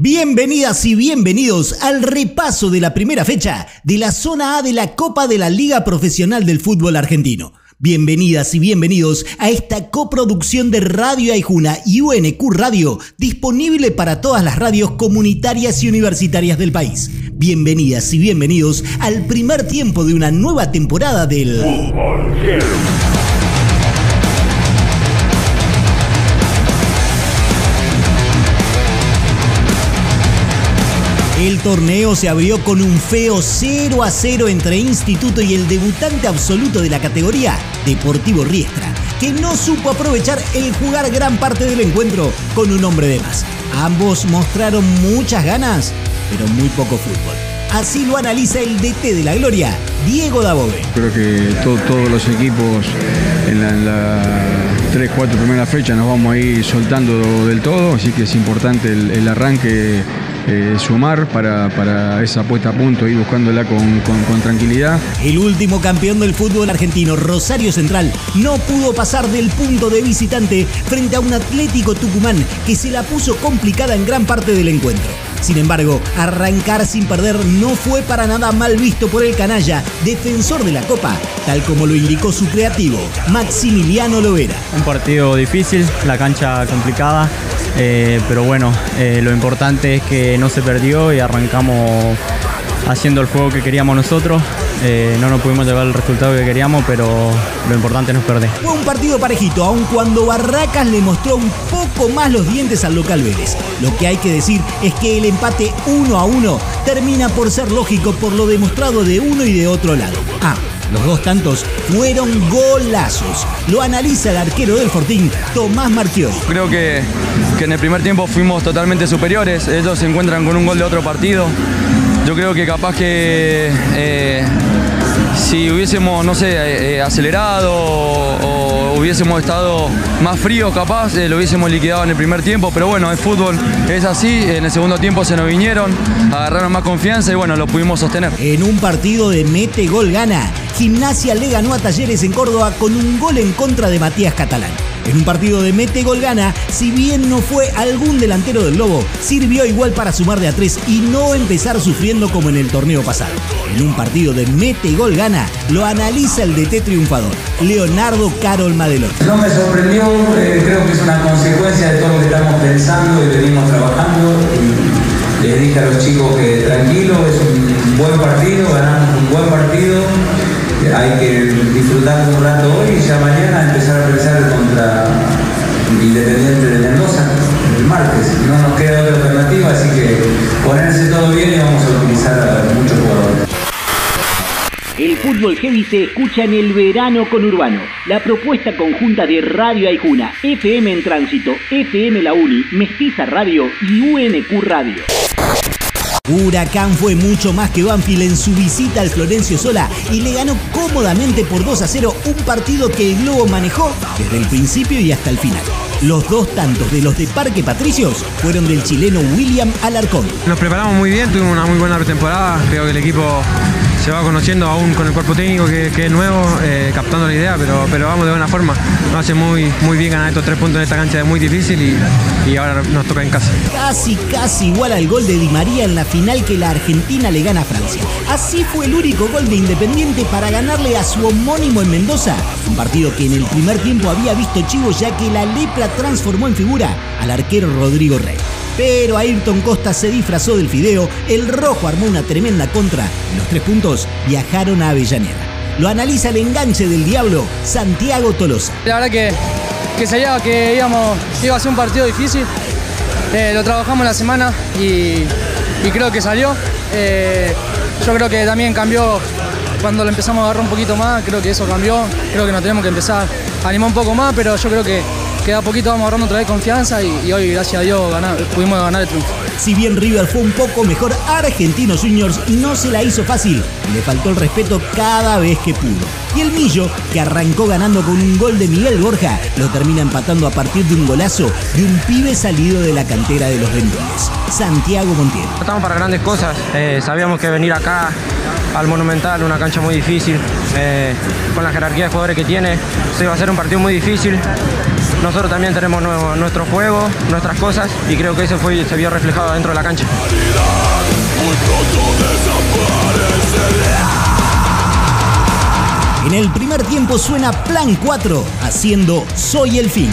Bienvenidas y bienvenidos al repaso de la primera fecha de la zona A de la Copa de la Liga Profesional del Fútbol Argentino. Bienvenidas y bienvenidos a esta coproducción de Radio Aijuna y UNQ Radio, disponible para todas las radios comunitarias y universitarias del país. Bienvenidas y bienvenidos al primer tiempo de una nueva temporada del Fútbol El torneo se abrió con un feo 0 a 0 entre Instituto y el debutante absoluto de la categoría, Deportivo Riestra, que no supo aprovechar el jugar gran parte del encuentro con un hombre de más. Ambos mostraron muchas ganas, pero muy poco fútbol. Así lo analiza el DT de la Gloria, Diego Dabove. Creo que todos los equipos en la, 3-4 primera fecha nos vamos a ir soltando del todo, así que es importante el arranque eh, sumar para, esa puesta a punto, y buscándola con, con, tranquilidad. El último campeón del fútbol argentino, Rosario Central, no pudo pasar del punto de visitante frente a un Atlético Tucumán que se la puso complicada en gran parte del encuentro. Sin embargo, arrancar sin perder no fue para nada mal visto por el canalla, defensor de la Copa, tal como lo indicó su creativo, Maximiliano Lovera. Un partido difícil, la cancha complicada, eh, pero bueno, eh, lo importante es que no se perdió y arrancamos haciendo el juego que queríamos nosotros. Eh, no nos pudimos llevar el resultado que queríamos, pero lo importante no es perder. Fue un partido parejito, aun cuando Barracas le mostró un poco más los dientes al local Vélez. Lo que hay que decir es que el empate 1 a 1 termina por ser lógico por lo demostrado de uno y de otro lado. Ah, los dos tantos fueron golazos. Lo analiza el arquero del Fortín, Tomás Marchioli. Creo que, que en el primer tiempo fuimos totalmente superiores. Ellos se encuentran con un gol de otro partido. Yo creo que capaz que eh, si hubiésemos, no sé, eh, eh, acelerado o, hubiésemos estado más fríos capaz, lo hubiésemos liquidado en el primer tiempo, pero bueno, el fútbol es así, en el segundo tiempo se nos vinieron, agarraron más confianza y bueno, lo pudimos sostener. En un partido de mete gol gana, Gimnasia le ganó a Talleres en Córdoba con un gol en contra de Matías Catalán. En un partido de mete gol gana, si bien no fue algún delantero del Lobo, sirvió igual para sumar de a tres y no empezar sufriendo como en el torneo pasado. En un partido de mete gol gana, lo analiza el DT triunfador, Leonardo Carol Madelón. No me sorprendió, eh, creo que es una consecuencia de todo lo que estamos pensando y venimos trabajando. Les dije a los chicos que tranquilo, es un buen partido, ganamos un buen partido hay que disfrutar un rato hoy y ya mañana empezar a pensar contra Independiente de Mendoza el martes. No nos queda otra alternativa, así que ponerse todo bien y vamos a utilizar a muchos jugadores. El fútbol heavy se escucha en el verano con Urbano. La propuesta conjunta de Radio Aijuna, FM en Tránsito, FM La Uni, Mestiza Radio y UNQ Radio. Huracán fue mucho más que Banfield en su visita al Florencio Sola y le ganó cómodamente por 2 a 0 un partido que el Globo manejó desde el principio y hasta el final. Los dos tantos de los de Parque Patricios fueron del chileno William Alarcón. Nos preparamos muy bien, tuvimos una muy buena pretemporada, creo que el equipo se va conociendo aún con el cuerpo técnico que, es nuevo, eh, captando la idea, pero, pero vamos de buena forma. Nos hace muy, muy bien ganar estos tres puntos en esta cancha, es muy difícil y, y ahora nos toca en casa. Casi, casi igual al gol de Di María en la final que la Argentina le gana a Francia. Así fue el único gol de Independiente para ganarle a su homónimo en Mendoza, un partido que en el primer tiempo había visto chivo ya que la lepra transformó en figura al arquero Rodrigo Rey. Pero Ayrton Costa se disfrazó del fideo, el rojo armó una tremenda contra los tres puntos viajaron a Avellaneda. Lo analiza el enganche del diablo, Santiago Tolosa. La verdad que, que sabía que íbamos, iba a ser un partido difícil. Eh, lo trabajamos la semana y, creo que salió. Eh, yo creo que también cambió cuando lo empezamos a agarrar un poquito más, creo que eso cambió. Creo que nos tenemos que empezar a animar un poco más, pero yo creo que que a poquito vamos agarrando otra vez confianza y, hoy, gracias a Dios, pudimos ganar el triunfo. Si bien River fue un poco mejor, Argentinos Juniors no se la hizo fácil. Le faltó el respeto cada vez que pudo. Y el Millo, que arrancó ganando con un gol de Miguel Borja, lo termina empatando a partir de un golazo de un pibe salido de la cantera de los Benítez, Santiago Montiel. Estamos para grandes cosas. Eh, sabíamos que venir acá al Monumental, una cancha muy difícil, eh, con la jerarquía de jugadores que tiene, se iba a ser un partido muy difícil nosotros también tenemos nuestro juego, nuestras cosas y creo que eso se vio reflejado dentro de la cancha. En el primer tiempo suena Plan 4, haciendo Soy el fin.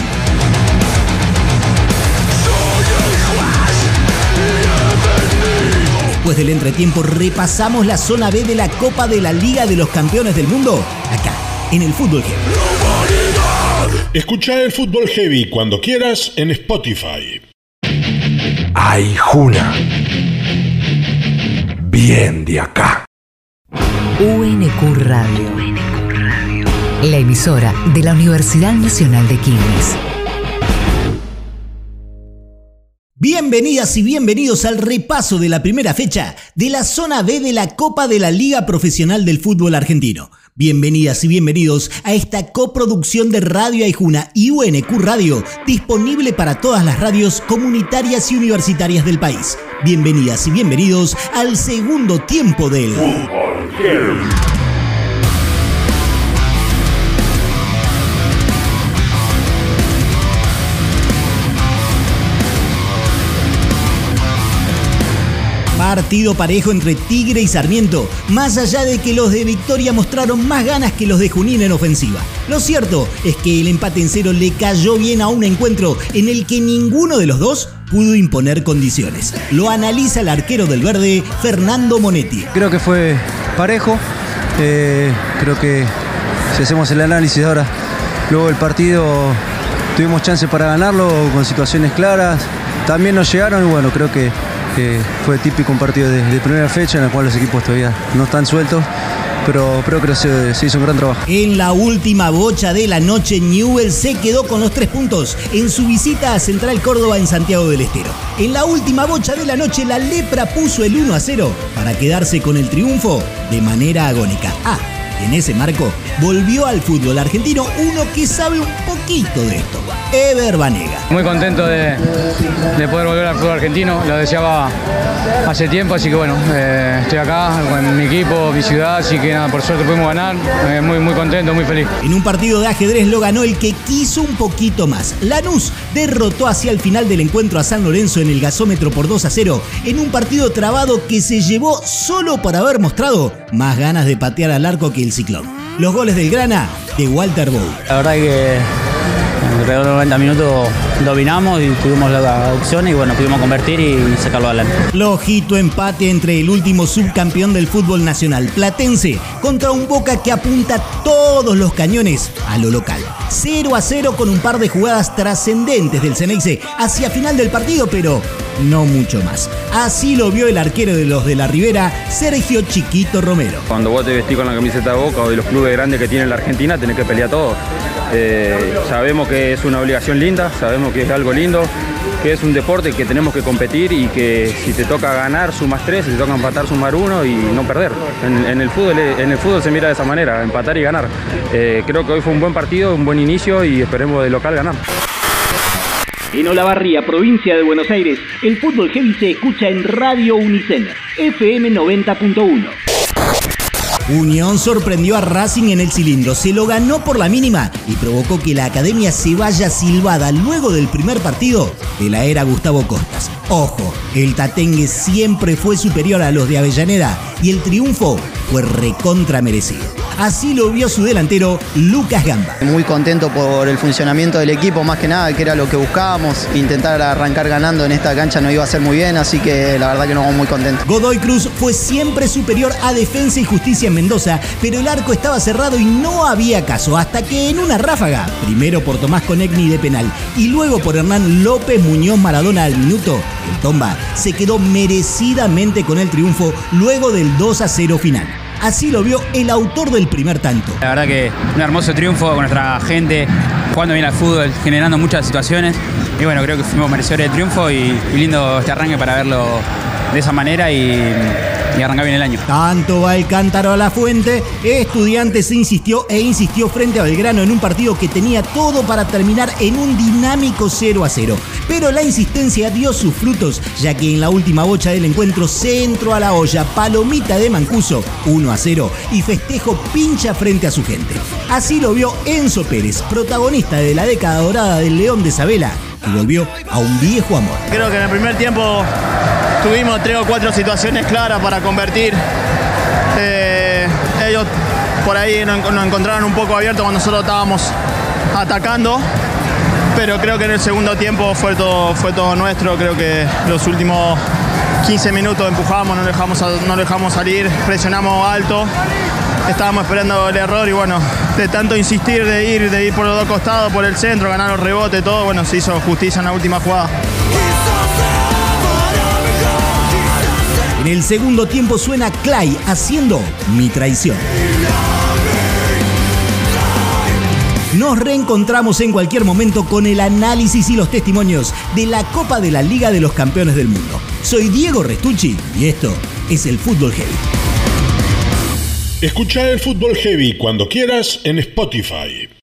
Después del entretiempo repasamos la zona B de la Copa de la Liga de los Campeones del Mundo, acá, en el Fútbol Heavy. Escucha el Fútbol Heavy cuando quieras en Spotify. Ay, Juna. Bien de acá. UNQ Radio la emisora de la Universidad Nacional de Quilmes. Bienvenidas y bienvenidos al repaso de la primera fecha de la zona B de la Copa de la Liga Profesional del Fútbol Argentino. Bienvenidas y bienvenidos a esta coproducción de Radio Aijuna y UNQ Radio, disponible para todas las radios comunitarias y universitarias del país. Bienvenidas y bienvenidos al segundo tiempo del Partido parejo entre Tigre y Sarmiento, más allá de que los de Victoria mostraron más ganas que los de Junín en ofensiva. Lo cierto es que el empate en cero le cayó bien a un encuentro en el que ninguno de los dos pudo imponer condiciones. Lo analiza el arquero del verde, Fernando Monetti. Creo que fue parejo. Eh, creo que si hacemos el análisis ahora, luego del partido tuvimos chance para ganarlo con situaciones claras. También nos llegaron y bueno, creo que fue típico un partido de, primera fecha en el cual los equipos todavía no están sueltos. Pero, creo que se, se, hizo un gran trabajo. En la última bocha de la noche, Newell se quedó con los tres puntos en su visita a Central Córdoba en Santiago del Estero. En la última bocha de la noche, la Lepra puso el 1 a 0 para quedarse con el triunfo de manera agónica. Ah, en ese marco volvió al fútbol argentino uno que sabe un poquito de esto, Ever Banega. Muy contento de, poder volver al fútbol argentino, lo deseaba hace tiempo, así que bueno, eh, estoy acá con mi equipo, mi ciudad, así que nada, por suerte pudimos ganar, eh, muy, muy contento, muy feliz. En un partido de ajedrez lo ganó el que quiso un poquito más. Lanús derrotó hacia el final del encuentro a San Lorenzo en el gasómetro por 2 a 0, en un partido trabado que se llevó solo por haber mostrado más ganas de patear al arco que el ciclón. Los goles del Grana de Walter Bow. La verdad que alrededor de 90 minutos dominamos y tuvimos la opción y bueno, pudimos convertir y sacarlo adelante. Lojito empate entre el último subcampeón del fútbol nacional, Platense, contra un Boca que apunta todos los cañones a lo local. 0 a 0 con un par de jugadas trascendentes del Ceneice hacia final del partido, pero no mucho más. Así lo vio el arquero de los de la Ribera, Sergio Chiquito Romero. Cuando vos te vestís con la camiseta de Boca o de los clubes grandes que tiene la Argentina, tenés que pelear todo. Eh, sabemos que es una obligación linda, sabemos que es algo lindo, que es un deporte que tenemos que competir y que si te toca ganar sumas tres, si te toca empatar sumar uno y no perder. En, el, fútbol, en el fútbol se mira de esa manera, empatar y ganar. Eh, creo que hoy fue un buen partido, un buen inicio y esperemos de local ganar. En Olavarría, provincia de Buenos Aires, el fútbol heavy se escucha en Radio Unicen, FM 90.1. Unión sorprendió a Racing en el cilindro, se lo ganó por la mínima y provocó que la academia se vaya silbada luego del primer partido de la era Gustavo Costas. Ojo, el Tatengue siempre fue superior a los de Avellaneda y el triunfo fue recontra merecido. Así lo vio su delantero Lucas Gamba. Muy contento por el funcionamiento del equipo, más que nada, que era lo que buscábamos. Intentar arrancar ganando en esta cancha no iba a ser muy bien, así que la verdad que nos vamos muy contentos. Godoy Cruz fue siempre superior a Defensa y Justicia en Mendoza, pero el arco estaba cerrado y no había caso, hasta que en una ráfaga, primero por Tomás Conegni de penal y luego por Hernán López Muñoz Maradona al minuto, el Tomba se quedó merecidamente con el triunfo luego del 2 a 0 final. Así lo vio el autor del primer tanto. La verdad que un hermoso triunfo con nuestra gente, jugando bien al fútbol, generando muchas situaciones. Y bueno, creo que fuimos merecedores del triunfo y, lindo este arranque para verlo de esa manera y, y arrancar bien el año. Tanto va el cántaro a la fuente, Estudiantes insistió e insistió frente a Belgrano en un partido que tenía todo para terminar en un dinámico 0 a 0. Pero la insistencia dio sus frutos, ya que en la última bocha del encuentro centro a la olla, palomita de Mancuso, 1 a 0, y festejo pincha frente a su gente. Así lo vio Enzo Pérez, protagonista de la década dorada del León de Sabela, y volvió a un viejo amor. Creo que en el primer tiempo tuvimos tres o cuatro situaciones claras para convertir. Eh, ellos por ahí nos, nos encontraron un poco abiertos cuando nosotros estábamos atacando. Pero creo que en el segundo tiempo fue todo, fue todo nuestro. Creo que los últimos 15 minutos empujamos, no dejamos, no dejamos salir, presionamos alto. Estábamos esperando el error y bueno, de tanto insistir de ir, de ir por los dos costados, por el centro, ganar los rebotes, todo, bueno, se hizo justicia en la última jugada. En el segundo tiempo suena Clay haciendo mi traición. Nos reencontramos en cualquier momento con el análisis y los testimonios de la Copa de la Liga de los Campeones del Mundo. Soy Diego Restucci y esto es el Fútbol Heavy. Escucha el Fútbol Heavy cuando quieras en Spotify.